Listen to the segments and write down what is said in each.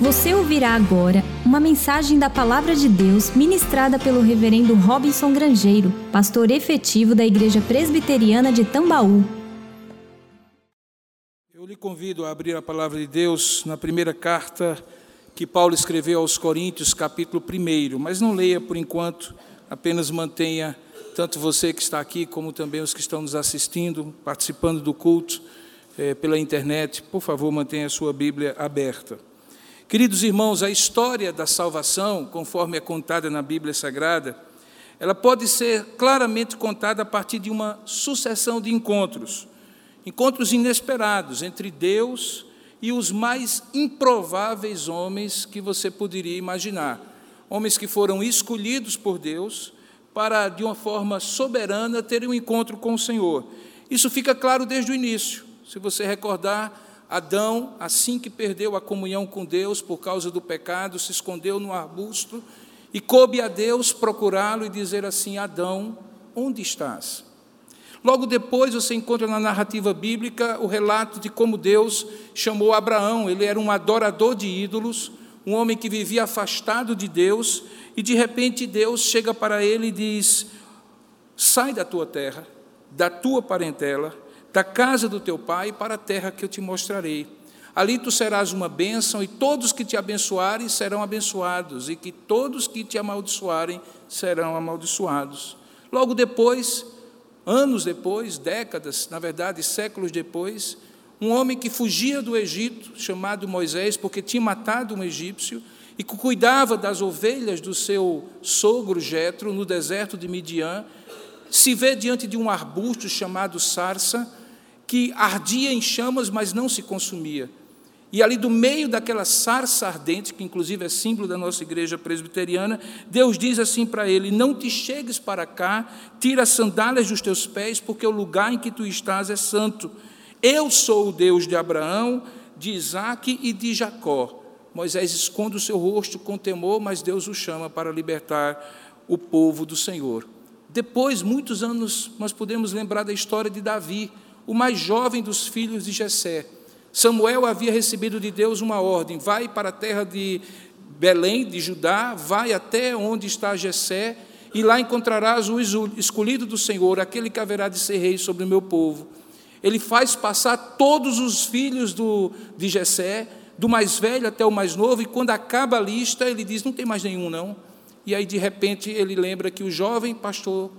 Você ouvirá agora uma mensagem da Palavra de Deus ministrada pelo Reverendo Robinson Grangeiro, pastor efetivo da Igreja Presbiteriana de Tambaú. Eu lhe convido a abrir a Palavra de Deus na primeira carta que Paulo escreveu aos Coríntios, capítulo 1, mas não leia por enquanto, apenas mantenha tanto você que está aqui, como também os que estão nos assistindo, participando do culto eh, pela internet, por favor, mantenha a sua Bíblia aberta. Queridos irmãos, a história da salvação, conforme é contada na Bíblia Sagrada, ela pode ser claramente contada a partir de uma sucessão de encontros, encontros inesperados entre Deus e os mais improváveis homens que você poderia imaginar. Homens que foram escolhidos por Deus para, de uma forma soberana, terem um encontro com o Senhor. Isso fica claro desde o início. Se você recordar, Adão, assim que perdeu a comunhão com Deus por causa do pecado, se escondeu no arbusto e coube a Deus procurá-lo e dizer assim: Adão, onde estás? Logo depois você encontra na narrativa bíblica o relato de como Deus chamou Abraão. Ele era um adorador de ídolos, um homem que vivia afastado de Deus, e de repente Deus chega para ele e diz: Sai da tua terra, da tua parentela da casa do teu pai para a terra que eu te mostrarei. Ali tu serás uma bênção, e todos que te abençoarem serão abençoados, e que todos que te amaldiçoarem serão amaldiçoados. Logo depois, anos depois, décadas, na verdade, séculos depois, um homem que fugia do Egito, chamado Moisés, porque tinha matado um egípcio, e que cuidava das ovelhas do seu sogro Jetro no deserto de Midian, se vê diante de um arbusto chamado sarça, que ardia em chamas, mas não se consumia. E ali do meio daquela sarça ardente, que inclusive é símbolo da nossa igreja presbiteriana, Deus diz assim para ele: Não te chegues para cá, tira as sandálias dos teus pés, porque o lugar em que tu estás é santo. Eu sou o Deus de Abraão, de Isaque e de Jacó. Moisés esconde o seu rosto com temor, mas Deus o chama para libertar o povo do Senhor. Depois, muitos anos, nós podemos lembrar da história de Davi o mais jovem dos filhos de Jessé. Samuel havia recebido de Deus uma ordem: vai para a terra de Belém, de Judá, vai até onde está Jessé, e lá encontrarás o escolhido do Senhor, aquele que haverá de ser rei sobre o meu povo. Ele faz passar todos os filhos do, de Jessé, do mais velho até o mais novo, e quando acaba a lista, ele diz: não tem mais nenhum, não. E aí, de repente, ele lembra que o jovem pastor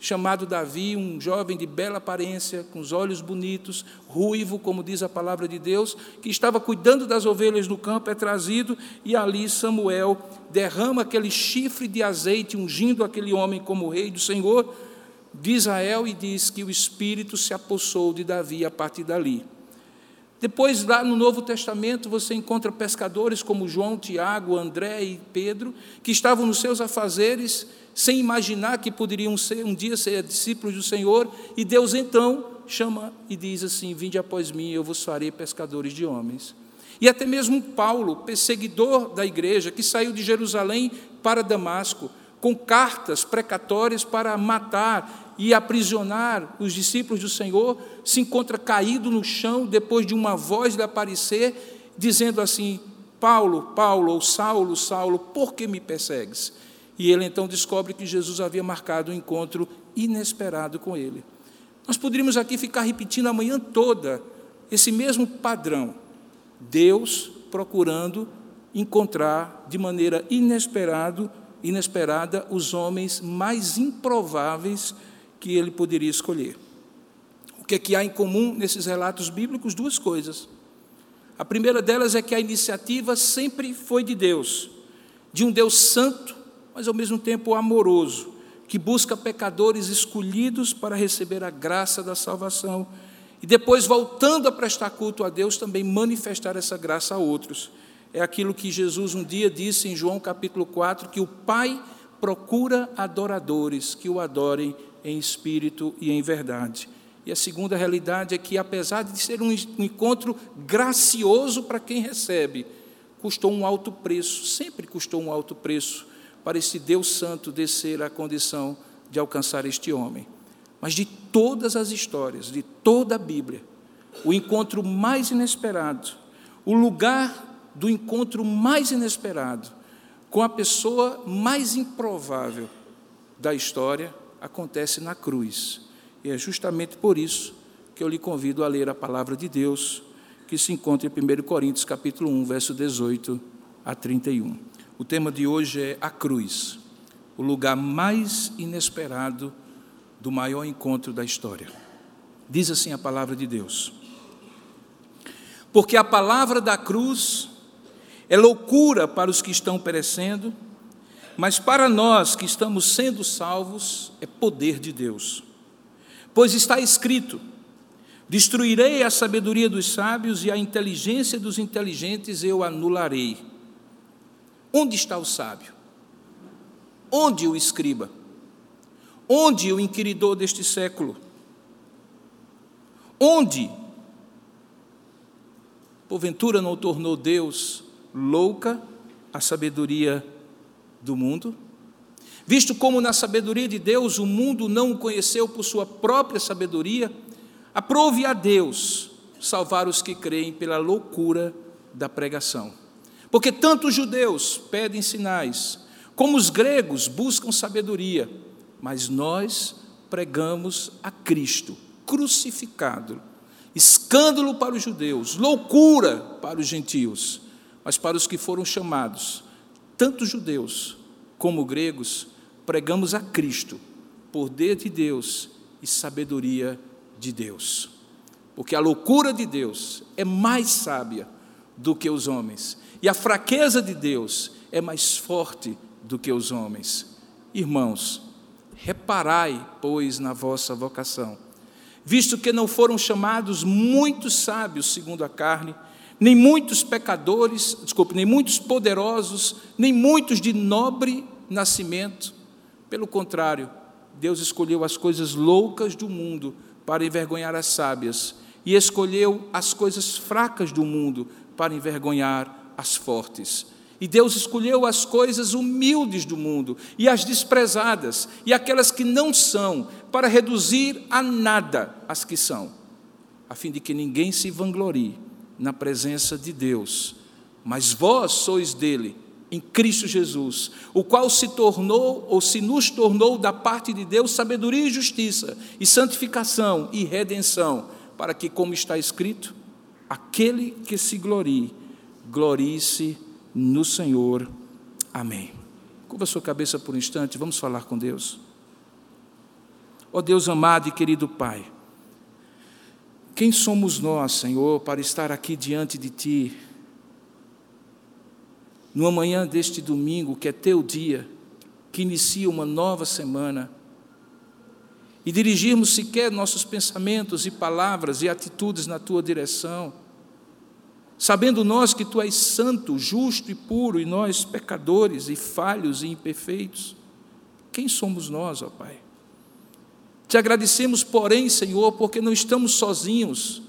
chamado Davi, um jovem de bela aparência, com os olhos bonitos, ruivo, como diz a palavra de Deus, que estava cuidando das ovelhas no campo, é trazido e ali Samuel derrama aquele chifre de azeite, ungindo aquele homem como rei do Senhor de Israel e diz que o Espírito se apossou de Davi a partir dali. Depois, lá no Novo Testamento, você encontra pescadores como João, Tiago, André e Pedro, que estavam nos seus afazeres sem imaginar que poderiam ser, um dia ser discípulos do Senhor, e Deus então chama e diz assim: Vinde após mim, eu vos farei pescadores de homens. E até mesmo Paulo, perseguidor da igreja, que saiu de Jerusalém para Damasco, com cartas precatórias para matar e aprisionar os discípulos do Senhor, se encontra caído no chão depois de uma voz lhe aparecer, dizendo assim: Paulo, Paulo, ou Saulo, Saulo, por que me persegues? E ele então descobre que Jesus havia marcado um encontro inesperado com ele. Nós poderíamos aqui ficar repetindo a manhã toda esse mesmo padrão. Deus procurando encontrar de maneira inesperado, inesperada os homens mais improváveis que ele poderia escolher. O que é que há em comum nesses relatos bíblicos? Duas coisas. A primeira delas é que a iniciativa sempre foi de Deus, de um Deus santo mas ao mesmo tempo amoroso, que busca pecadores escolhidos para receber a graça da salvação e depois, voltando a prestar culto a Deus, também manifestar essa graça a outros. É aquilo que Jesus um dia disse em João capítulo 4: que o Pai procura adoradores que o adorem em espírito e em verdade. E a segunda realidade é que, apesar de ser um encontro gracioso para quem recebe, custou um alto preço, sempre custou um alto preço para esse Deus Santo descer à condição de alcançar este homem. Mas de todas as histórias, de toda a Bíblia, o encontro mais inesperado, o lugar do encontro mais inesperado com a pessoa mais improvável da história acontece na cruz. E é justamente por isso que eu lhe convido a ler a palavra de Deus, que se encontra em 1 Coríntios capítulo 1, verso 18 a 31. O tema de hoje é a cruz, o lugar mais inesperado do maior encontro da história. Diz assim a palavra de Deus: Porque a palavra da cruz é loucura para os que estão perecendo, mas para nós que estamos sendo salvos é poder de Deus. Pois está escrito: Destruirei a sabedoria dos sábios e a inteligência dos inteligentes eu anularei. Onde está o sábio? Onde o escriba? Onde o inquiridor deste século? Onde? Porventura não tornou Deus louca a sabedoria do mundo? Visto como na sabedoria de Deus o mundo não o conheceu por sua própria sabedoria, aprove a Deus salvar os que creem pela loucura da pregação. Porque tanto os judeus pedem sinais, como os gregos buscam sabedoria, mas nós pregamos a Cristo crucificado, escândalo para os judeus, loucura para os gentios mas para os que foram chamados, tanto judeus como gregos, pregamos a Cristo, poder de Deus e sabedoria de Deus. Porque a loucura de Deus é mais sábia do que os homens, e a fraqueza de Deus é mais forte do que os homens. Irmãos, reparai, pois, na vossa vocação, visto que não foram chamados muitos sábios segundo a carne, nem muitos pecadores, desculpe, nem muitos poderosos, nem muitos de nobre nascimento. Pelo contrário, Deus escolheu as coisas loucas do mundo para envergonhar as sábias, e escolheu as coisas fracas do mundo para envergonhar as fortes. E Deus escolheu as coisas humildes do mundo e as desprezadas e aquelas que não são, para reduzir a nada as que são, a fim de que ninguém se vanglorie na presença de Deus. Mas vós sois dele, em Cristo Jesus, o qual se tornou ou se nos tornou da parte de Deus sabedoria e justiça, e santificação e redenção, para que, como está escrito, aquele que se glorie, glorie-se no Senhor. Amém. Curva sua cabeça por um instante, vamos falar com Deus. Ó oh Deus amado e querido Pai, quem somos nós, Senhor, para estar aqui diante de Ti, numa manhã deste domingo, que é Teu dia, que inicia uma nova semana, e dirigirmos sequer nossos pensamentos e palavras e atitudes na Tua direção, sabendo nós que Tu és santo, justo e puro, e nós pecadores e falhos e imperfeitos. Quem somos nós, ó Pai? Te agradecemos, porém, Senhor, porque não estamos sozinhos.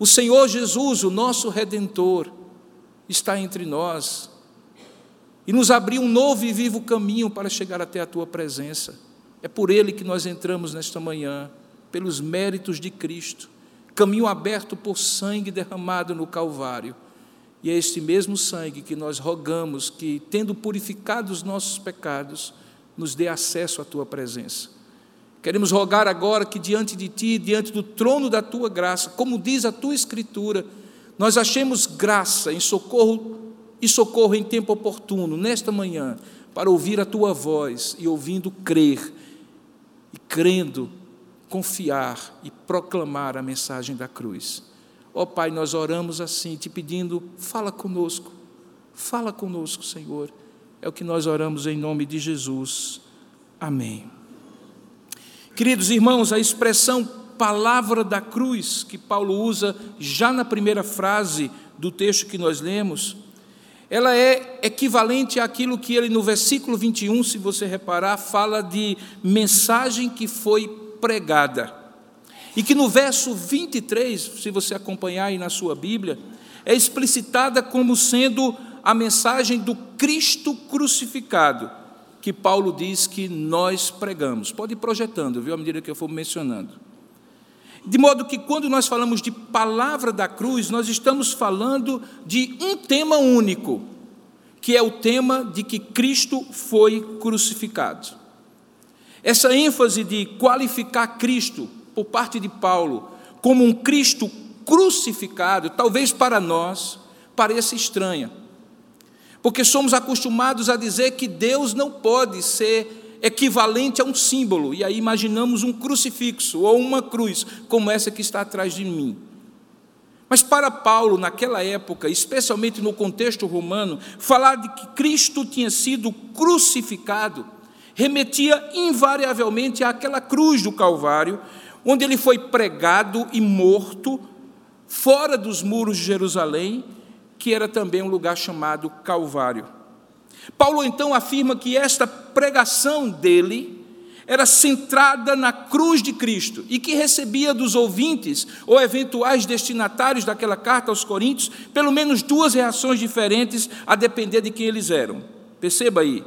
O Senhor Jesus, o nosso redentor, está entre nós e nos abriu um novo e vivo caminho para chegar até a tua presença. É por ele que nós entramos nesta manhã, pelos méritos de Cristo, caminho aberto por sangue derramado no Calvário. E é este mesmo sangue que nós rogamos que, tendo purificado os nossos pecados, nos dê acesso à tua presença. Queremos rogar agora que diante de Ti, diante do trono da Tua graça, como diz a Tua Escritura, nós achemos graça em socorro e socorro em tempo oportuno, nesta manhã, para ouvir a Tua voz e ouvindo crer, e crendo, confiar e proclamar a mensagem da cruz. Ó oh, Pai, nós oramos assim, te pedindo, fala conosco, fala conosco, Senhor. É o que nós oramos em nome de Jesus. Amém. Queridos irmãos, a expressão palavra da cruz que Paulo usa já na primeira frase do texto que nós lemos, ela é equivalente àquilo que ele no versículo 21, se você reparar, fala de mensagem que foi pregada. E que no verso 23, se você acompanhar aí na sua Bíblia, é explicitada como sendo a mensagem do Cristo crucificado que Paulo diz que nós pregamos. Pode ir projetando, viu, à medida que eu for mencionando. De modo que, quando nós falamos de palavra da cruz, nós estamos falando de um tema único, que é o tema de que Cristo foi crucificado. Essa ênfase de qualificar Cristo, por parte de Paulo, como um Cristo crucificado, talvez para nós pareça estranha, porque somos acostumados a dizer que Deus não pode ser equivalente a um símbolo, e aí imaginamos um crucifixo ou uma cruz, como essa que está atrás de mim. Mas para Paulo, naquela época, especialmente no contexto romano, falar de que Cristo tinha sido crucificado remetia invariavelmente àquela cruz do Calvário, onde ele foi pregado e morto fora dos muros de Jerusalém, que era também um lugar chamado Calvário. Paulo então afirma que esta pregação dele era centrada na cruz de Cristo e que recebia dos ouvintes ou eventuais destinatários daquela carta aos Coríntios pelo menos duas reações diferentes a depender de quem eles eram. Perceba aí.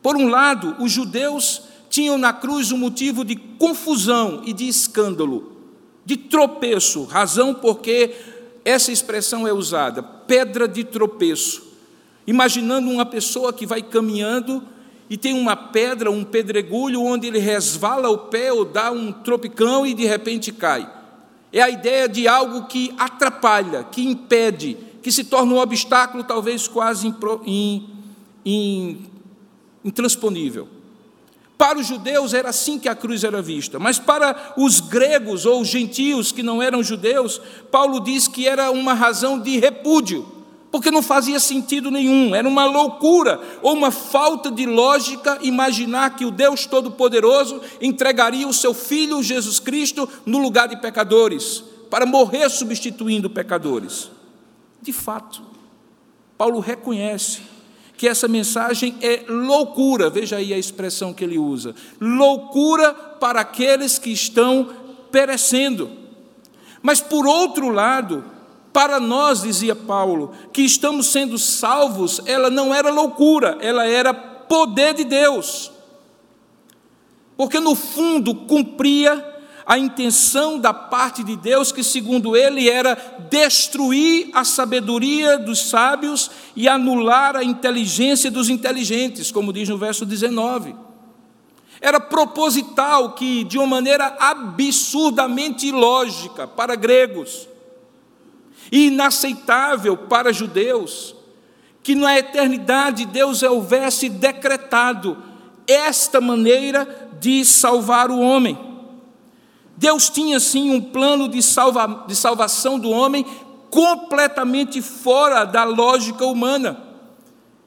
Por um lado, os judeus tinham na cruz um motivo de confusão e de escândalo, de tropeço, razão porque essa expressão é usada, pedra de tropeço imaginando uma pessoa que vai caminhando e tem uma pedra, um pedregulho, onde ele resvala o pé ou dá um tropicão e de repente cai. É a ideia de algo que atrapalha, que impede, que se torna um obstáculo talvez quase intransponível. Para os judeus era assim que a cruz era vista, mas para os gregos ou os gentios que não eram judeus, Paulo diz que era uma razão de repúdio porque não fazia sentido nenhum, era uma loucura ou uma falta de lógica imaginar que o Deus Todo-Poderoso entregaria o seu Filho Jesus Cristo no lugar de pecadores, para morrer substituindo pecadores. De fato, Paulo reconhece que essa mensagem é loucura, veja aí a expressão que ele usa: loucura para aqueles que estão perecendo. Mas, por outro lado, para nós, dizia Paulo, que estamos sendo salvos, ela não era loucura, ela era poder de Deus. Porque no fundo cumpria a intenção da parte de Deus, que segundo ele era destruir a sabedoria dos sábios e anular a inteligência dos inteligentes, como diz no verso 19. Era proposital que, de uma maneira absurdamente ilógica para gregos, e inaceitável para judeus, que na eternidade Deus houvesse decretado esta maneira de salvar o homem. Deus tinha sim um plano de, salva, de salvação do homem completamente fora da lógica humana.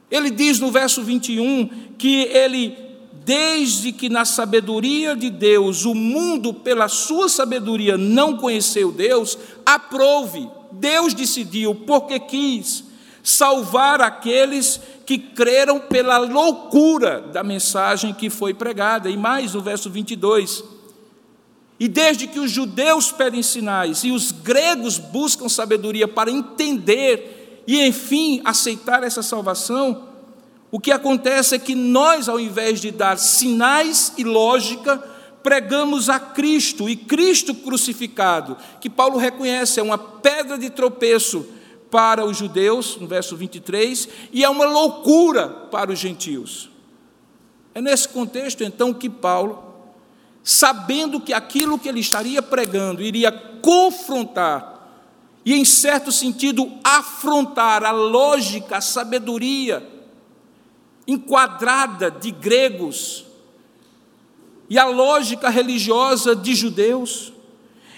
Ele diz no verso 21 que ele, desde que na sabedoria de Deus o mundo, pela sua sabedoria, não conheceu Deus, aprove Deus decidiu, porque quis, salvar aqueles que creram pela loucura da mensagem que foi pregada. E mais no verso 22. E desde que os judeus pedem sinais e os gregos buscam sabedoria para entender e, enfim, aceitar essa salvação, o que acontece é que nós, ao invés de dar sinais e lógica, pregamos a Cristo e Cristo crucificado, que Paulo reconhece é uma pedra de tropeço para os judeus, no verso 23, e é uma loucura para os gentios. É nesse contexto, então, que Paulo, sabendo que aquilo que ele estaria pregando iria confrontar, e, em certo sentido, afrontar a lógica, a sabedoria enquadrada de gregos, e a lógica religiosa de judeus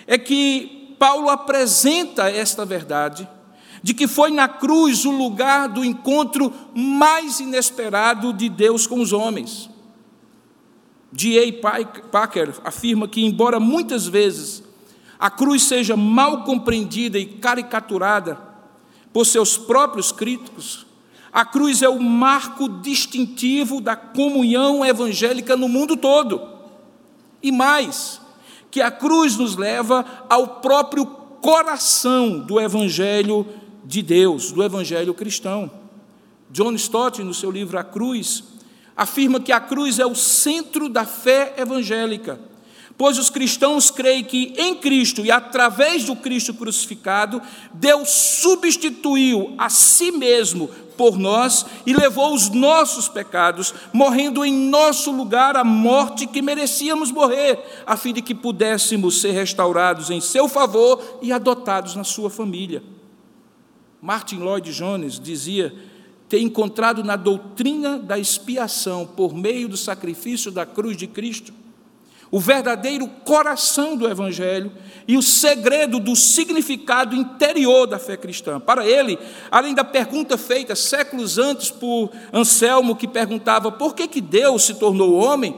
é que Paulo apresenta esta verdade de que foi na cruz o lugar do encontro mais inesperado de Deus com os homens. D.A. Packer afirma que, embora muitas vezes a cruz seja mal compreendida e caricaturada por seus próprios críticos, a cruz é o marco distintivo da comunhão evangélica no mundo todo. E mais, que a cruz nos leva ao próprio coração do Evangelho de Deus, do Evangelho cristão. John Stott, no seu livro A Cruz, afirma que a cruz é o centro da fé evangélica, pois os cristãos creem que em Cristo e através do Cristo crucificado, Deus substituiu a si mesmo por nós e levou os nossos pecados, morrendo em nosso lugar a morte que merecíamos morrer, a fim de que pudéssemos ser restaurados em seu favor e adotados na sua família. Martin Lloyd Jones dizia ter encontrado na doutrina da expiação por meio do sacrifício da cruz de Cristo o verdadeiro coração do Evangelho e o segredo do significado interior da fé cristã. Para ele, além da pergunta feita séculos antes por Anselmo, que perguntava por que, que Deus se tornou homem,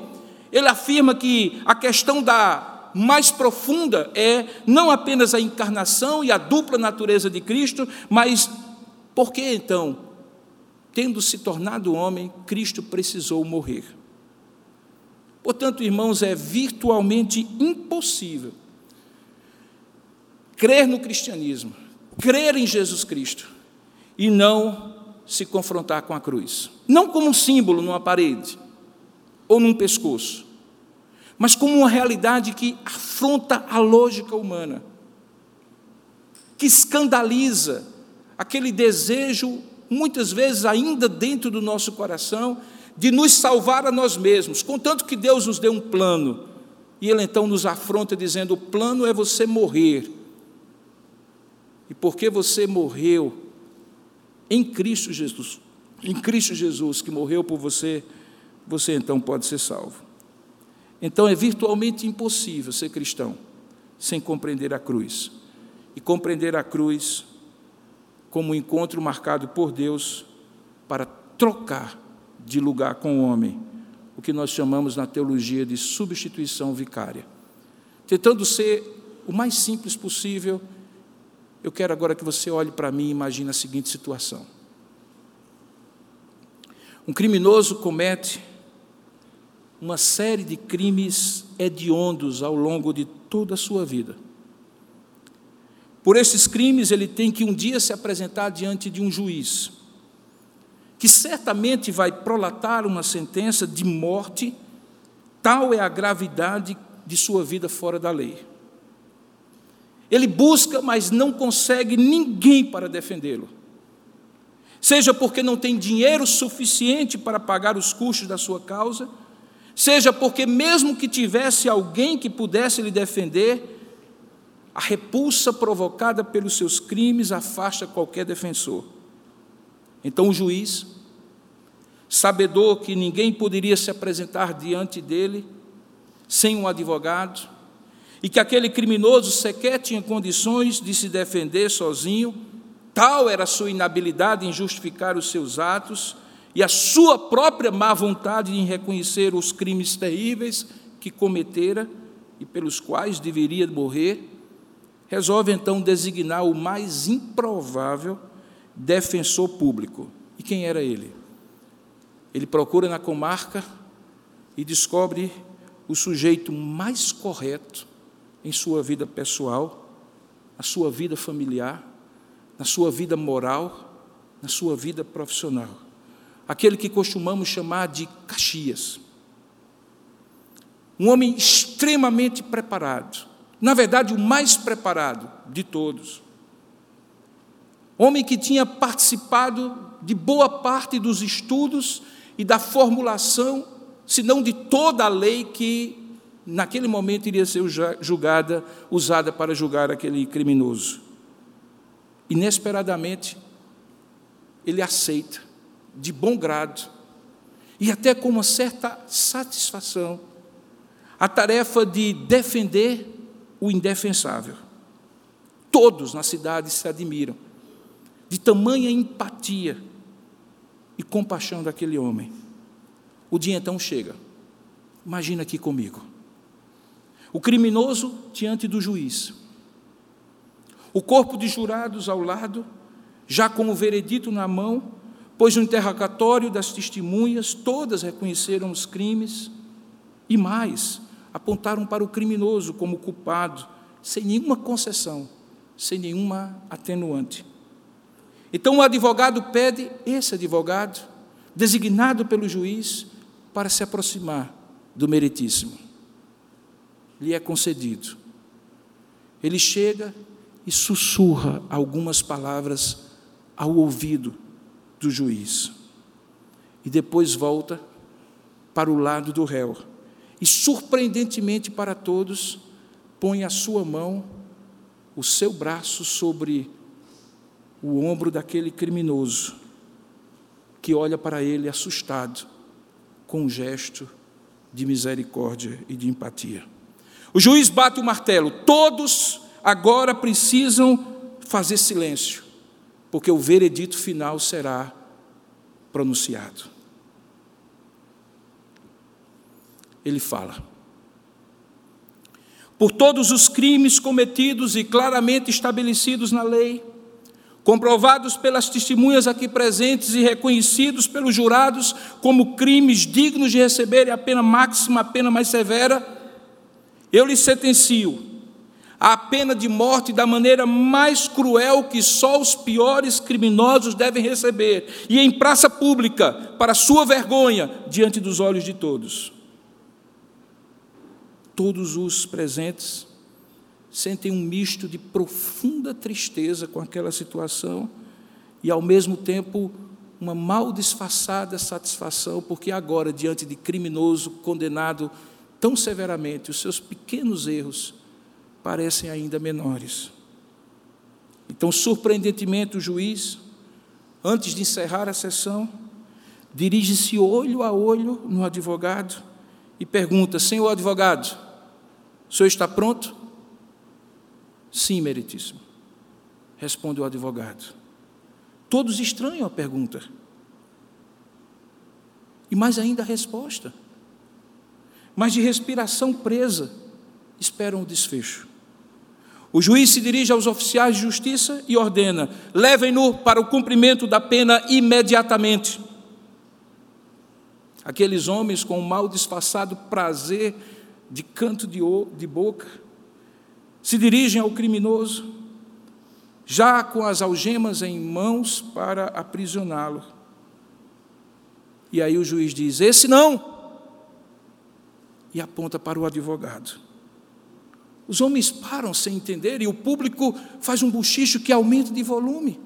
ele afirma que a questão da mais profunda é não apenas a encarnação e a dupla natureza de Cristo, mas por que então, tendo se tornado homem, Cristo precisou morrer? Portanto, irmãos, é virtualmente impossível crer no cristianismo, crer em Jesus Cristo e não se confrontar com a cruz. Não como um símbolo numa parede ou num pescoço, mas como uma realidade que afronta a lógica humana, que escandaliza aquele desejo, muitas vezes ainda dentro do nosso coração, de nos salvar a nós mesmos, contanto que Deus nos dê um plano. E Ele então nos afronta dizendo: o plano é você morrer. E porque você morreu em Cristo Jesus, em Cristo Jesus que morreu por você, você então pode ser salvo. Então é virtualmente impossível ser cristão sem compreender a cruz. E compreender a cruz como um encontro marcado por Deus para trocar de lugar com o homem, o que nós chamamos na teologia de substituição vicária. Tentando ser o mais simples possível, eu quero agora que você olhe para mim e imagine a seguinte situação. Um criminoso comete uma série de crimes hediondos ao longo de toda a sua vida. Por esses crimes, ele tem que um dia se apresentar diante de um juiz que certamente vai prolatar uma sentença de morte, tal é a gravidade de sua vida fora da lei. Ele busca, mas não consegue ninguém para defendê-lo. Seja porque não tem dinheiro suficiente para pagar os custos da sua causa, seja porque, mesmo que tivesse alguém que pudesse lhe defender, a repulsa provocada pelos seus crimes afasta qualquer defensor. Então o juiz, sabedor que ninguém poderia se apresentar diante dele sem um advogado, e que aquele criminoso sequer tinha condições de se defender sozinho, tal era a sua inabilidade em justificar os seus atos e a sua própria má vontade em reconhecer os crimes terríveis que cometera e pelos quais deveria morrer, resolve então designar o mais improvável defensor público. E quem era ele? Ele procura na comarca e descobre o sujeito mais correto em sua vida pessoal, na sua vida familiar, na sua vida moral, na sua vida profissional. Aquele que costumamos chamar de Caxias. Um homem extremamente preparado, na verdade, o mais preparado de todos homem que tinha participado de boa parte dos estudos e da formulação, se não de toda a lei que naquele momento iria ser julgada, usada para julgar aquele criminoso. Inesperadamente, ele aceita, de bom grado, e até com uma certa satisfação, a tarefa de defender o indefensável. Todos na cidade se admiram de tamanha empatia e compaixão daquele homem. O dia então chega. Imagina aqui comigo. O criminoso diante do juiz. O corpo de jurados ao lado, já com o veredito na mão, pois no interrogatório das testemunhas todas reconheceram os crimes e mais, apontaram para o criminoso como culpado, sem nenhuma concessão, sem nenhuma atenuante. Então o advogado pede esse advogado, designado pelo juiz, para se aproximar do meritíssimo. lhe é concedido. Ele chega e sussurra algumas palavras ao ouvido do juiz. E depois volta para o lado do réu. E, surpreendentemente para todos, põe a sua mão, o seu braço sobre o ombro daquele criminoso, que olha para ele assustado, com um gesto de misericórdia e de empatia. O juiz bate o martelo, todos agora precisam fazer silêncio, porque o veredito final será pronunciado. Ele fala: Por todos os crimes cometidos e claramente estabelecidos na lei, comprovados pelas testemunhas aqui presentes e reconhecidos pelos jurados como crimes dignos de receberem a pena máxima, a pena mais severa, eu lhes sentencio a pena de morte da maneira mais cruel que só os piores criminosos devem receber, e em praça pública, para sua vergonha, diante dos olhos de todos. Todos os presentes sentem um misto de profunda tristeza com aquela situação e, ao mesmo tempo, uma mal disfarçada satisfação, porque agora, diante de criminoso condenado tão severamente, os seus pequenos erros parecem ainda menores. Então, surpreendentemente, o juiz, antes de encerrar a sessão, dirige-se olho a olho no advogado e pergunta: Senhor advogado, o senhor está pronto? Sim, meritíssimo, responde o advogado. Todos estranham a pergunta. E mais ainda a resposta. Mas de respiração presa, esperam o desfecho. O juiz se dirige aos oficiais de justiça e ordena: levem-no para o cumprimento da pena imediatamente. Aqueles homens com o mal disfarçado prazer de canto de, de boca se dirigem ao criminoso, já com as algemas em mãos para aprisioná-lo. E aí o juiz diz: Esse não! E aponta para o advogado. Os homens param sem entender e o público faz um bochicho que aumenta de volume.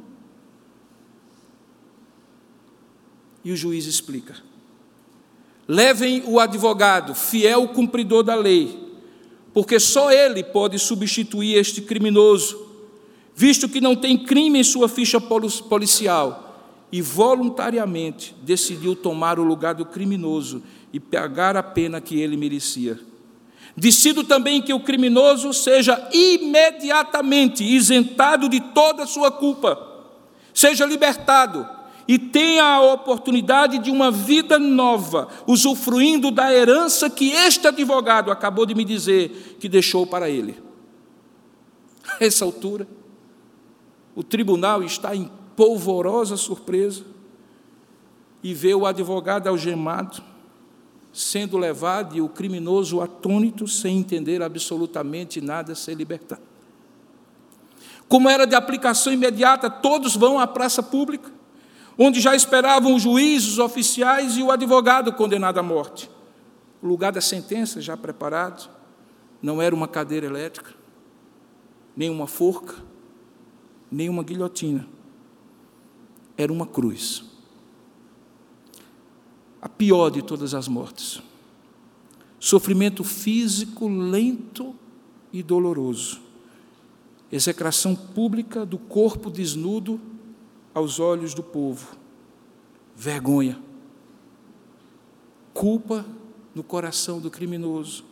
E o juiz explica: levem o advogado, fiel cumpridor da lei, porque só ele pode substituir este criminoso, visto que não tem crime em sua ficha policial e voluntariamente decidiu tomar o lugar do criminoso e pagar a pena que ele merecia. Decido também que o criminoso seja imediatamente isentado de toda a sua culpa, seja libertado e tenha a oportunidade de uma vida nova, usufruindo da herança que este advogado acabou de me dizer que deixou para ele. A essa altura, o tribunal está em polvorosa surpresa e vê o advogado algemado sendo levado e o criminoso atônito, sem entender absolutamente nada, ser libertado. Como era de aplicação imediata, todos vão à praça pública, onde já esperavam o juiz, os oficiais e o advogado condenado à morte. O lugar da sentença já preparado, não era uma cadeira elétrica, nem uma forca, nem uma guilhotina. Era uma cruz a pior de todas as mortes. Sofrimento físico lento e doloroso. Execração pública do corpo desnudo aos olhos do povo. Vergonha. Culpa no coração do criminoso.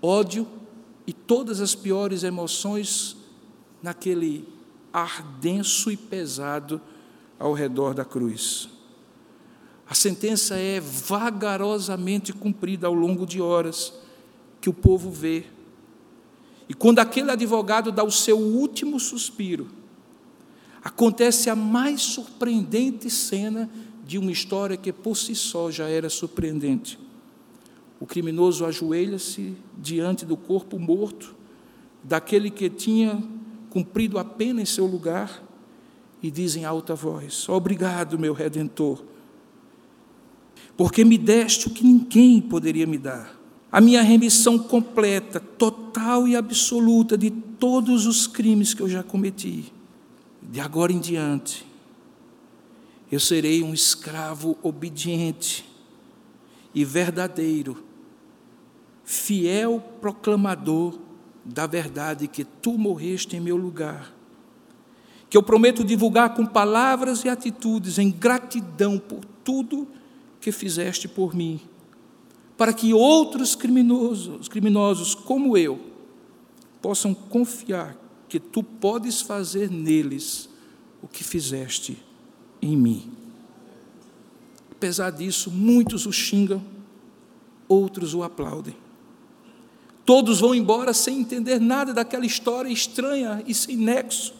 Ódio e todas as piores emoções naquele ar denso e pesado ao redor da cruz. A sentença é vagarosamente cumprida ao longo de horas que o povo vê. E quando aquele advogado dá o seu último suspiro, acontece a mais surpreendente cena de uma história que por si só já era surpreendente. O criminoso ajoelha-se diante do corpo morto daquele que tinha cumprido a pena em seu lugar e diz em alta voz: Obrigado, meu redentor porque me deste o que ninguém poderia me dar, a minha remissão completa, total e absoluta de todos os crimes que eu já cometi. De agora em diante, eu serei um escravo obediente e verdadeiro, fiel proclamador da verdade que tu morreste em meu lugar. Que eu prometo divulgar com palavras e atitudes em gratidão por tudo que fizeste por mim, para que outros criminosos, criminosos como eu possam confiar que tu podes fazer neles o que fizeste em mim. Apesar disso, muitos o xingam, outros o aplaudem. Todos vão embora sem entender nada daquela história estranha e sem nexo.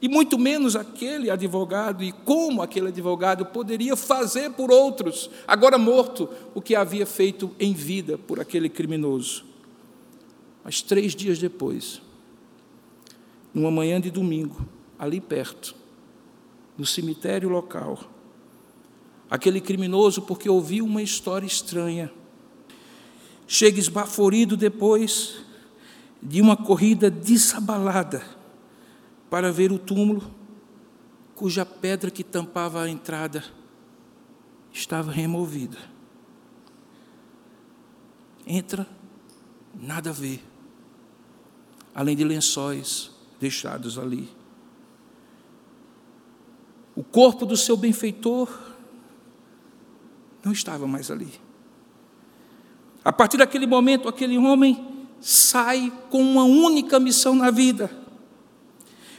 E muito menos aquele advogado e como aquele advogado poderia fazer por outros, agora morto, o que havia feito em vida por aquele criminoso. Mas três dias depois, numa manhã de domingo, ali perto, no cemitério local, aquele criminoso, porque ouviu uma história estranha, chega esbaforido depois de uma corrida desabalada para ver o túmulo, cuja pedra que tampava a entrada estava removida. Entra, nada a ver, além de lençóis deixados ali. O corpo do seu benfeitor não estava mais ali. A partir daquele momento, aquele homem sai com uma única missão na vida: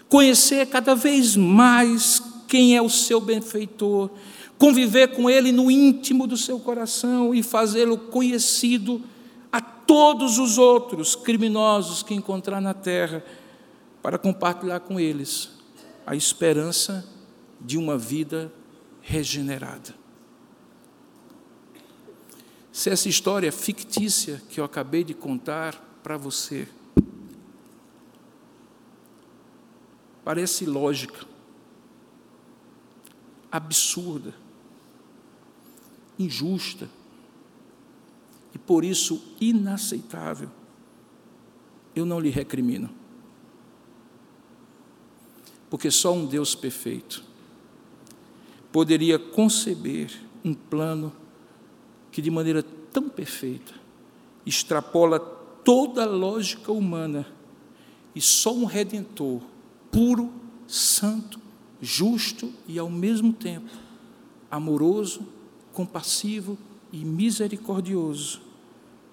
conhecer cada vez mais quem é o seu benfeitor, conviver com ele no íntimo do seu coração e fazê-lo conhecido a todos os outros criminosos que encontrar na terra, para compartilhar com eles a esperança de uma vida regenerada. Se essa história fictícia que eu acabei de contar para você parece lógica, absurda, injusta e por isso inaceitável, eu não lhe recrimino. Porque só um Deus perfeito poderia conceber um plano que de maneira tão perfeita extrapola toda a lógica humana e só um redentor puro, santo, justo e ao mesmo tempo amoroso, compassivo e misericordioso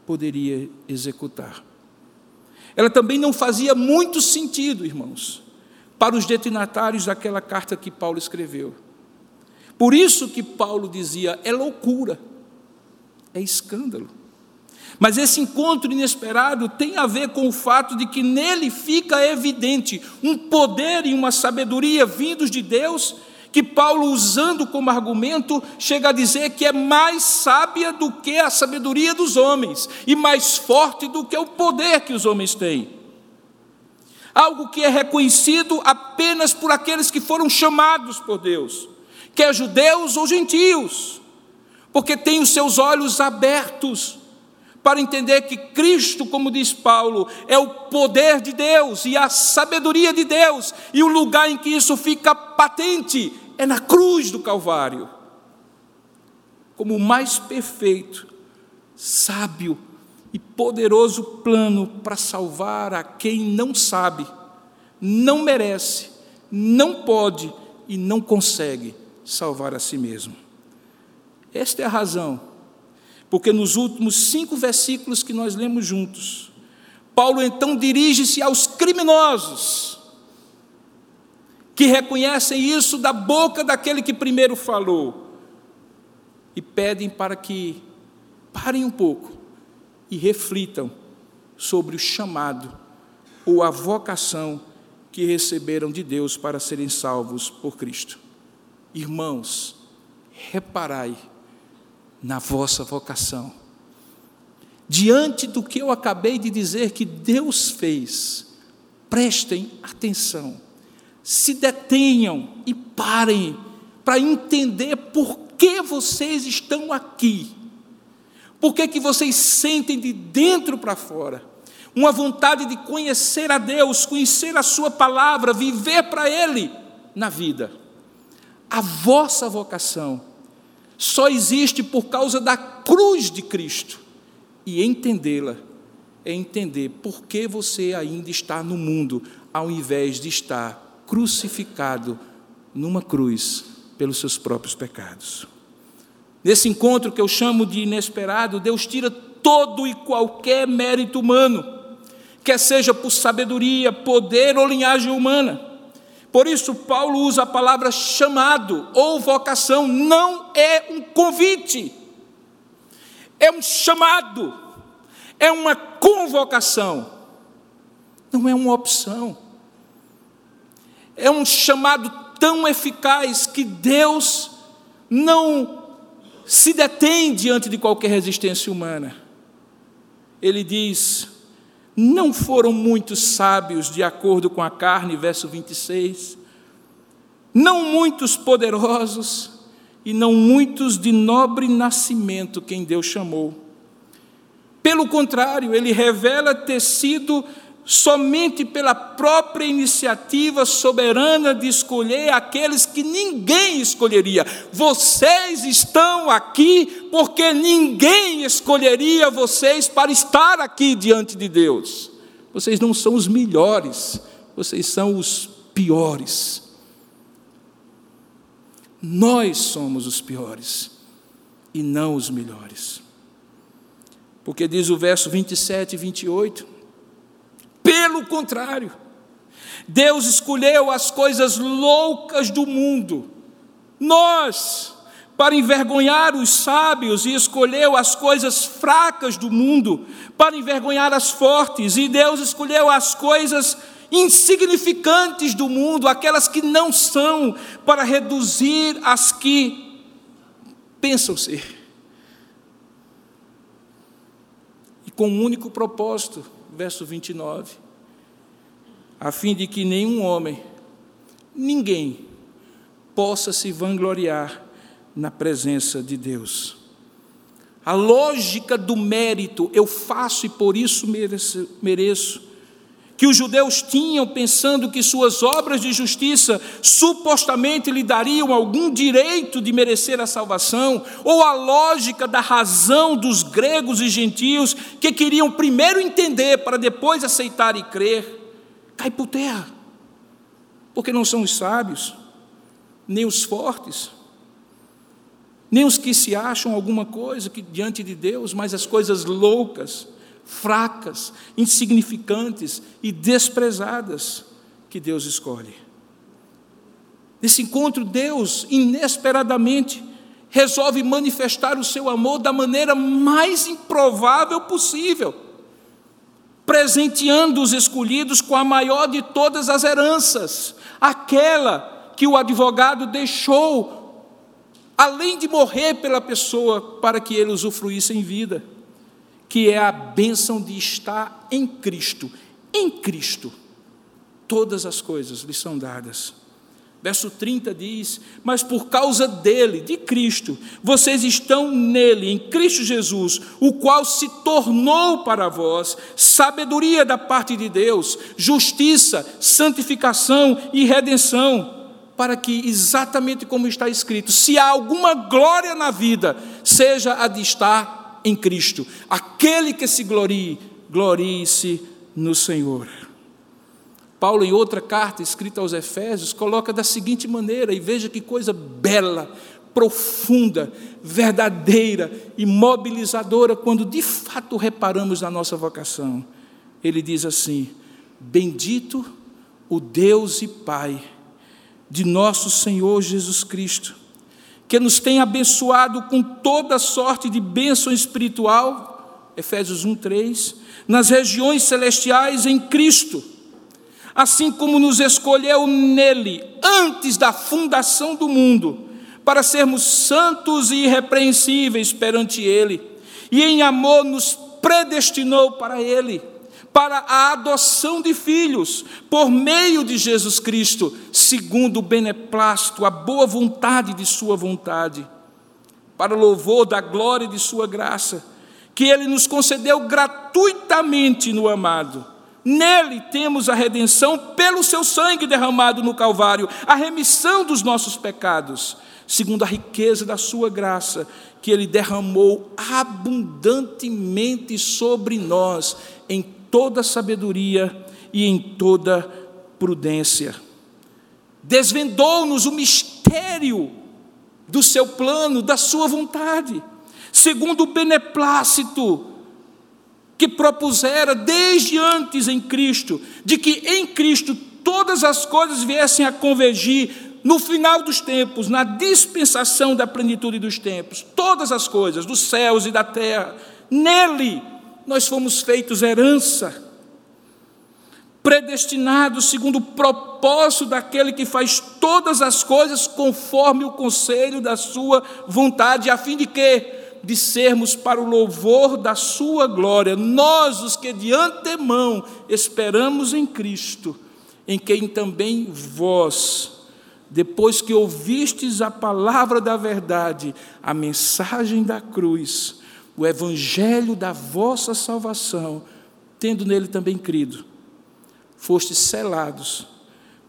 poderia executar. Ela também não fazia muito sentido, irmãos, para os destinatários daquela carta que Paulo escreveu. Por isso que Paulo dizia: é loucura é escândalo. Mas esse encontro inesperado tem a ver com o fato de que nele fica evidente um poder e uma sabedoria vindos de Deus, que Paulo, usando como argumento, chega a dizer que é mais sábia do que a sabedoria dos homens e mais forte do que o poder que os homens têm. Algo que é reconhecido apenas por aqueles que foram chamados por Deus, quer judeus ou gentios porque tem os seus olhos abertos para entender que Cristo, como diz Paulo, é o poder de Deus e a sabedoria de Deus, e o lugar em que isso fica patente é na cruz do Calvário. Como o mais perfeito, sábio e poderoso plano para salvar a quem não sabe, não merece, não pode e não consegue salvar a si mesmo. Esta é a razão, porque nos últimos cinco versículos que nós lemos juntos, Paulo então dirige-se aos criminosos, que reconhecem isso da boca daquele que primeiro falou, e pedem para que parem um pouco e reflitam sobre o chamado ou a vocação que receberam de Deus para serem salvos por Cristo. Irmãos, reparai na vossa vocação. Diante do que eu acabei de dizer que Deus fez, prestem atenção, se detenham e parem para entender por que vocês estão aqui, Por que, que vocês sentem de dentro para fora uma vontade de conhecer a Deus, conhecer a Sua palavra, viver para Ele na vida? A vossa vocação só existe por causa da cruz de Cristo e entendê-la é entender por que você ainda está no mundo, ao invés de estar crucificado numa cruz pelos seus próprios pecados. Nesse encontro que eu chamo de inesperado, Deus tira todo e qualquer mérito humano, quer seja por sabedoria, poder ou linhagem humana. Por isso, Paulo usa a palavra chamado ou vocação, não é um convite, é um chamado é uma convocação, não é uma opção. É um chamado tão eficaz que Deus não se detém diante de qualquer resistência humana. Ele diz: Não foram muitos sábios de acordo com a carne, verso 26, não muitos poderosos e não muitos de nobre nascimento quem Deus chamou. Pelo contrário, ele revela ter sido somente pela própria iniciativa soberana de escolher aqueles que ninguém escolheria. Vocês estão aqui porque ninguém escolheria vocês para estar aqui diante de Deus. Vocês não são os melhores, vocês são os piores. Nós somos os piores e não os melhores. Porque diz o verso 27 e 28, pelo contrário, Deus escolheu as coisas loucas do mundo, nós, para envergonhar os sábios, e escolheu as coisas fracas do mundo, para envergonhar as fortes, e Deus escolheu as coisas insignificantes do mundo, aquelas que não são, para reduzir as que pensam ser. com um único propósito, verso 29, a fim de que nenhum homem, ninguém, possa se vangloriar na presença de Deus. A lógica do mérito, eu faço e por isso mereço, mereço que os judeus tinham, pensando que suas obras de justiça supostamente lhe dariam algum direito de merecer a salvação, ou a lógica da razão dos gregos e gentios que queriam primeiro entender para depois aceitar e crer, cai por terra, porque não são os sábios, nem os fortes, nem os que se acham alguma coisa que diante de Deus, mas as coisas loucas fracas, insignificantes e desprezadas que Deus escolhe. Nesse encontro, Deus, inesperadamente, resolve manifestar o seu amor da maneira mais improvável possível, presenteando os escolhidos com a maior de todas as heranças, aquela que o advogado deixou, além de morrer pela pessoa, para que ele usufruísse em vida que é a bênção de estar em Cristo. Em Cristo, todas as coisas lhe são dadas. Verso 30 diz: Mas por causa dele, de Cristo, vocês estão nele, em Cristo Jesus, o qual se tornou para vós sabedoria da parte de Deus, justiça, santificação e redenção, para que, exatamente como está escrito, se há alguma glória na vida, seja a de estar em Cristo. Aquele que se glorie, glorie-se no Senhor. Paulo, em outra carta escrita aos Efésios, coloca da seguinte maneira, e veja que coisa bela, profunda, verdadeira e mobilizadora, quando de fato reparamos na nossa vocação. Ele diz assim: Bendito o Deus e Pai de nosso Senhor Jesus Cristo que nos tem abençoado com toda sorte de bênção espiritual, Efésios 1, 3, nas regiões celestiais em Cristo, assim como nos escolheu nele antes da fundação do mundo, para sermos santos e irrepreensíveis perante Ele, e em amor nos predestinou para Ele para a adoção de filhos por meio de Jesus Cristo, segundo o beneplácito, a boa vontade de Sua vontade, para louvor da glória de Sua graça, que ele nos concedeu gratuitamente no amado. Nele temos a redenção pelo seu sangue derramado no Calvário, a remissão dos nossos pecados, segundo a riqueza da sua graça, que ele derramou abundantemente sobre nós, em toda sabedoria e em toda prudência. Desvendou-nos o mistério do seu plano, da sua vontade, segundo o beneplácito que propusera desde antes em Cristo, de que em Cristo todas as coisas viessem a convergir no final dos tempos, na dispensação da plenitude dos tempos, todas as coisas, dos céus e da terra, nele nós fomos feitos herança, predestinados segundo o propósito daquele que faz todas as coisas conforme o conselho da sua vontade, a fim de que de sermos para o louvor da Sua glória, nós, os que de antemão esperamos em Cristo, em quem também vós, depois que ouvistes a palavra da verdade, a mensagem da cruz, o evangelho da vossa salvação, tendo nele também crido, fostes selados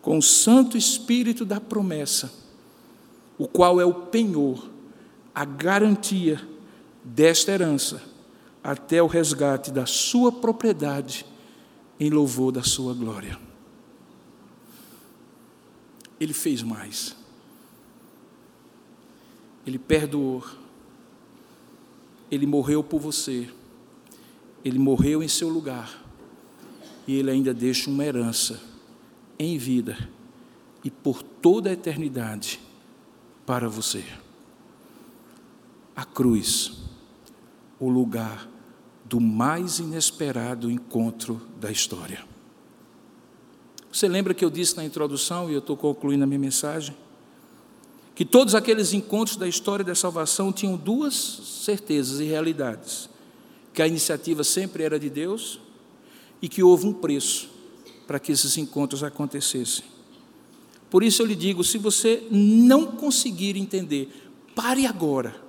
com o Santo Espírito da promessa, o qual é o penhor, a garantia desta herança até o resgate da sua propriedade em louvor da sua glória. Ele fez mais. Ele perdoou. Ele morreu por você. Ele morreu em seu lugar. E ele ainda deixa uma herança em vida e por toda a eternidade para você. A cruz o lugar do mais inesperado encontro da história. Você lembra que eu disse na introdução, e eu estou concluindo a minha mensagem, que todos aqueles encontros da história da salvação tinham duas certezas e realidades: que a iniciativa sempre era de Deus e que houve um preço para que esses encontros acontecessem. Por isso eu lhe digo: se você não conseguir entender, pare agora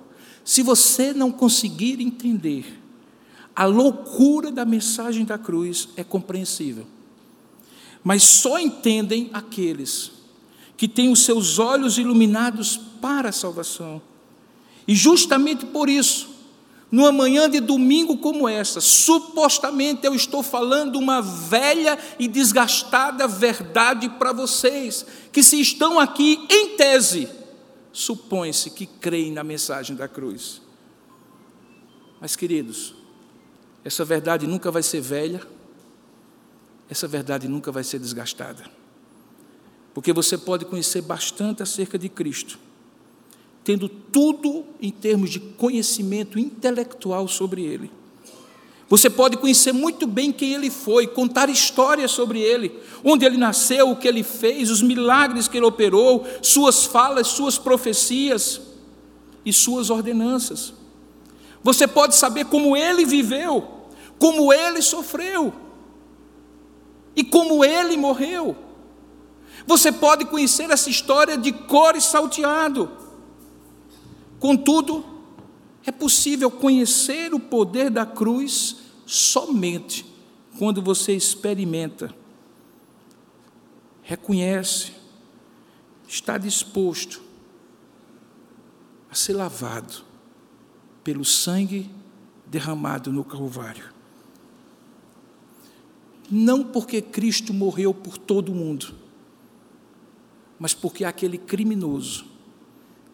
se você não conseguir entender a loucura da mensagem da cruz, é compreensível. Mas só entendem aqueles que têm os seus olhos iluminados para a salvação. E justamente por isso, numa manhã de domingo como essa, supostamente eu estou falando uma velha e desgastada verdade para vocês, que se estão aqui em tese, supõe-se que creem na mensagem da cruz. Mas, queridos, essa verdade nunca vai ser velha, essa verdade nunca vai ser desgastada. Porque você pode conhecer bastante acerca de Cristo, tendo tudo em termos de conhecimento intelectual sobre Ele. Você pode conhecer muito bem quem ele foi, contar histórias sobre ele, onde ele nasceu, o que ele fez, os milagres que ele operou, suas falas, suas profecias e suas ordenanças. Você pode saber como ele viveu, como ele sofreu e como ele morreu. Você pode conhecer essa história de cor e salteado. Contudo, é possível conhecer o poder da cruz somente quando você experimenta, reconhece, está disposto a ser lavado pelo sangue derramado no Calvário. Não porque Cristo morreu por todo mundo, mas porque aquele criminoso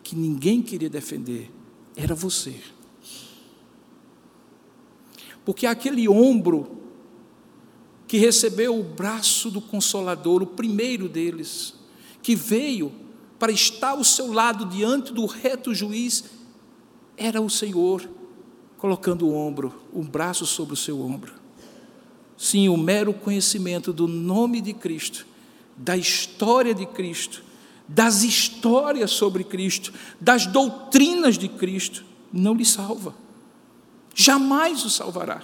que ninguém queria defender era você. Porque aquele ombro que recebeu o braço do Consolador, o primeiro deles, que veio para estar ao seu lado diante do reto juiz, era o Senhor colocando o ombro, um braço sobre o seu ombro. Sim, o mero conhecimento do nome de Cristo, da história de Cristo, das histórias sobre Cristo, das doutrinas de Cristo, não lhe salva. Jamais o salvará.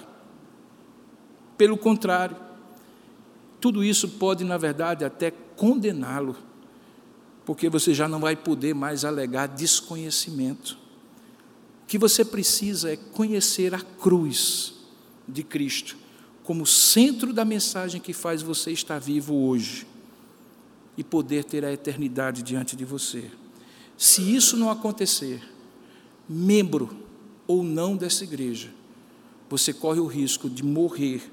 Pelo contrário, tudo isso pode, na verdade, até condená-lo, porque você já não vai poder mais alegar desconhecimento. que você precisa é conhecer a cruz de Cristo como centro da mensagem que faz você estar vivo hoje e poder ter a eternidade diante de você. Se isso não acontecer, membro ou não dessa igreja, você corre o risco de morrer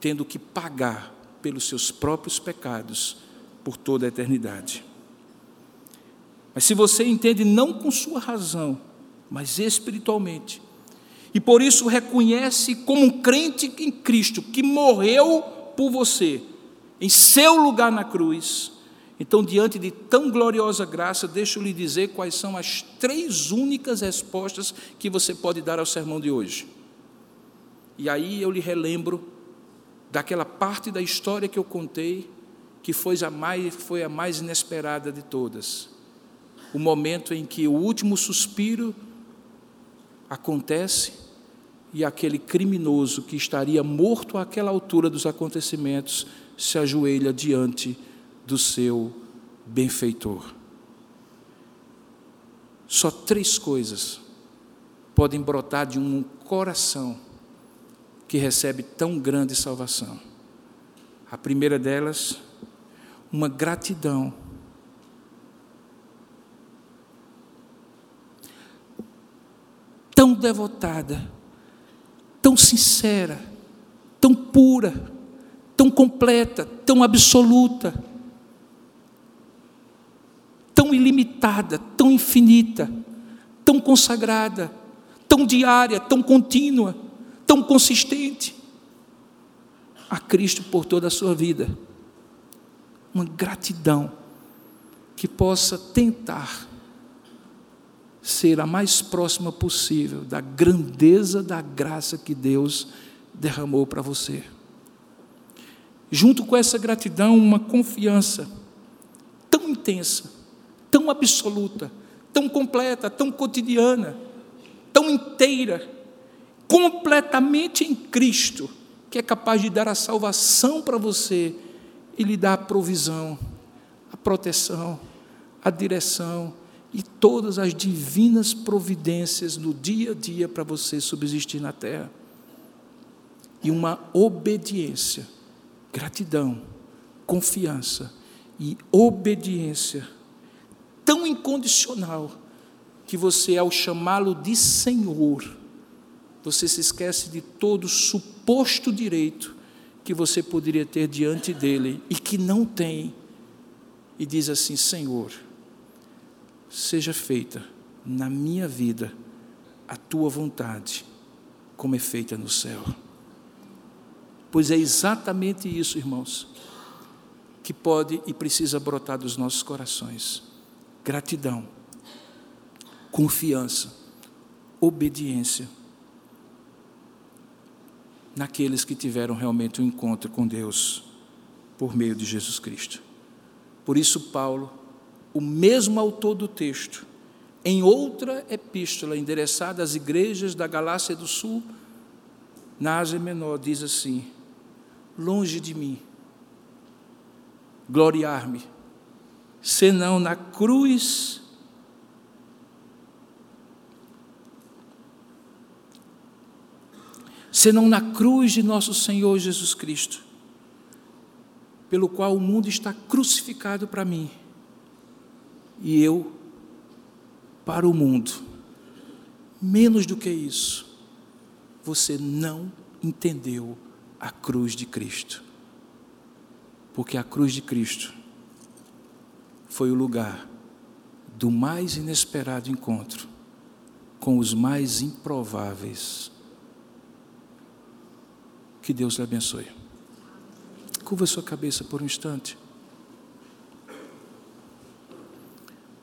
tendo que pagar pelos seus próprios pecados por toda a eternidade. Mas se você entende não com sua razão, mas espiritualmente, e por isso reconhece como um crente em Cristo que morreu por você, em seu lugar na cruz. Então, diante de tão gloriosa graça, deixa eu lhe dizer quais são as três únicas respostas que você pode dar ao sermão de hoje. E aí eu lhe relembro daquela parte da história que eu contei, que foi a mais, foi a mais inesperada de todas. O momento em que o último suspiro acontece e aquele criminoso que estaria morto àquela altura dos acontecimentos se ajoelha diante do seu benfeitor. Só três coisas podem brotar de um coração que recebe tão grande salvação. A primeira delas, uma gratidão. Tão devotada tão sincera, tão pura, tão completa, tão absoluta, tão ilimitada, tão infinita, tão consagrada, tão diária, tão contínua, tão consistente a Cristo por toda a sua vida. Uma gratidão que possa tentar ser a mais próxima possível da grandeza da graça que Deus derramou para você. Junto com essa gratidão, uma confiança tão intensa, tão absoluta, tão completa, tão cotidiana, tão inteira, completamente em Cristo, que é capaz de dar a salvação para você e lhe dar a provisão, a proteção, a direção, e todas as divinas providências no dia a dia para você subsistir na terra. E uma obediência, gratidão, confiança e obediência tão incondicional que você, ao chamá-lo de Senhor, você se esquece de todo suposto direito que você poderia ter diante dele e que não tem, e diz assim: Senhor, seja feita na minha vida a tua vontade, como é feita no céu. Pois é exatamente isso, irmãos, que pode e precisa brotar dos nossos corações: gratidão, confiança, obediência naqueles que tiveram realmente um encontro com Deus por meio de Jesus Cristo. Por isso, Paulo o mesmo autor do texto, em outra epístola endereçada às igrejas da Galácia do Sul, na Ásia Menor, diz assim: Longe de mim gloriar-me, senão na cruz senão na cruz de nosso Senhor Jesus Cristo, pelo qual o mundo está crucificado para mim e eu para o mundo. Menos do que isso, você não entendeu a cruz de Cristo. Porque a cruz de Cristo foi o lugar do mais inesperado encontro com os mais improváveis. Que Deus lhe abençoe. Curva sua cabeça por um instante.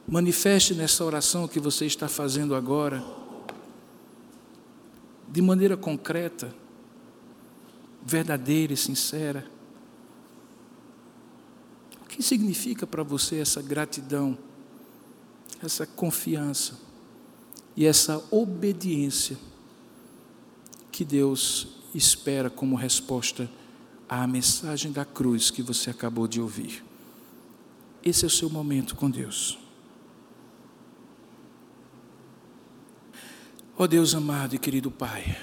Manifeste nessa oração que você está fazendo agora, de maneira concreta, verdadeira e sincera. O que significa para você essa gratidão, essa confiança e essa obediência que Deus espera como resposta à mensagem da cruz que você acabou de ouvir? Esse é o seu momento com Deus. Ó oh Deus amado e querido Pai,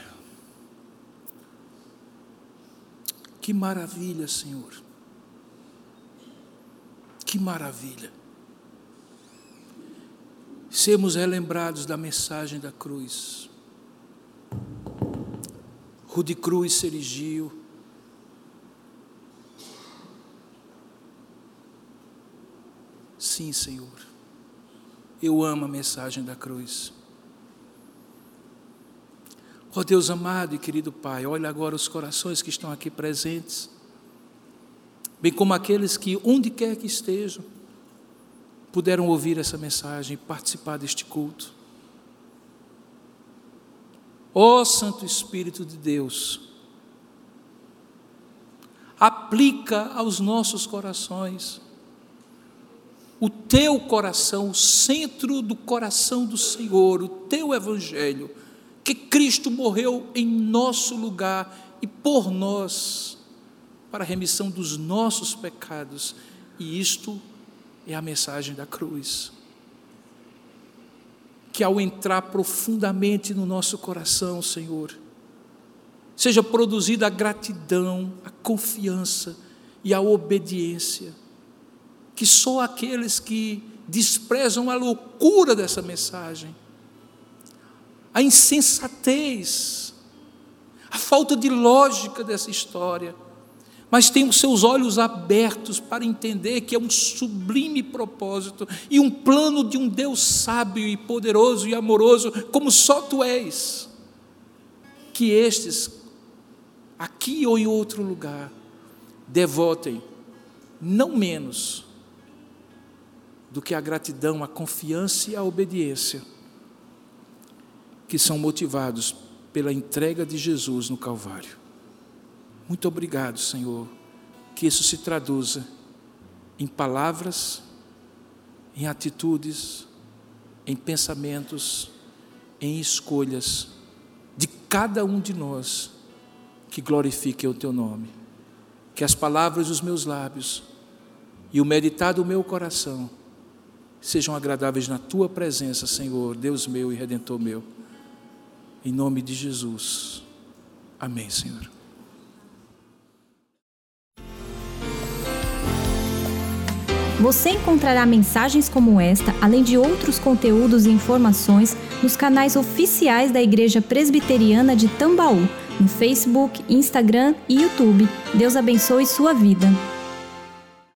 que maravilha, Senhor, que maravilha, sermos relembrados da mensagem da cruz. Rude Cruz se erigiu, Sim, Senhor, eu amo a mensagem da cruz. Ó oh Deus amado e querido Pai, olha agora os corações que estão aqui presentes, bem como aqueles que, onde quer que estejam, puderam ouvir essa mensagem e participar deste culto. Ó oh, Santo Espírito de Deus, aplica aos nossos corações o teu coração, o centro do coração do Senhor, o teu Evangelho que Cristo morreu em nosso lugar e por nós, para a remissão dos nossos pecados, e isto é a mensagem da cruz. Que ao entrar profundamente no nosso coração, Senhor, seja produzida a gratidão, a confiança e a obediência, que só aqueles que desprezam a loucura dessa mensagem a insensatez, a falta de lógica dessa história, mas tem os seus olhos abertos para entender que é um sublime propósito e um plano de um Deus sábio e poderoso e amoroso, como só tu és. Que estes, aqui ou em outro lugar, devotem não menos do que a gratidão, a confiança e a obediência que são motivados pela entrega de Jesus no Calvário. Muito obrigado, Senhor, que isso se traduza em palavras, em atitudes, em pensamentos, em escolhas de cada um de nós que glorifiquem o teu nome. Que as palavras dos meus lábios e o meditar do meu coração sejam agradáveis na tua presença, Senhor, Deus meu e redentor meu. Em nome de Jesus. Amém, Senhor. Você encontrará mensagens como esta, além de outros conteúdos e informações, nos canais oficiais da Igreja Presbiteriana de Tambaú, no Facebook, Instagram e YouTube. Deus abençoe sua vida.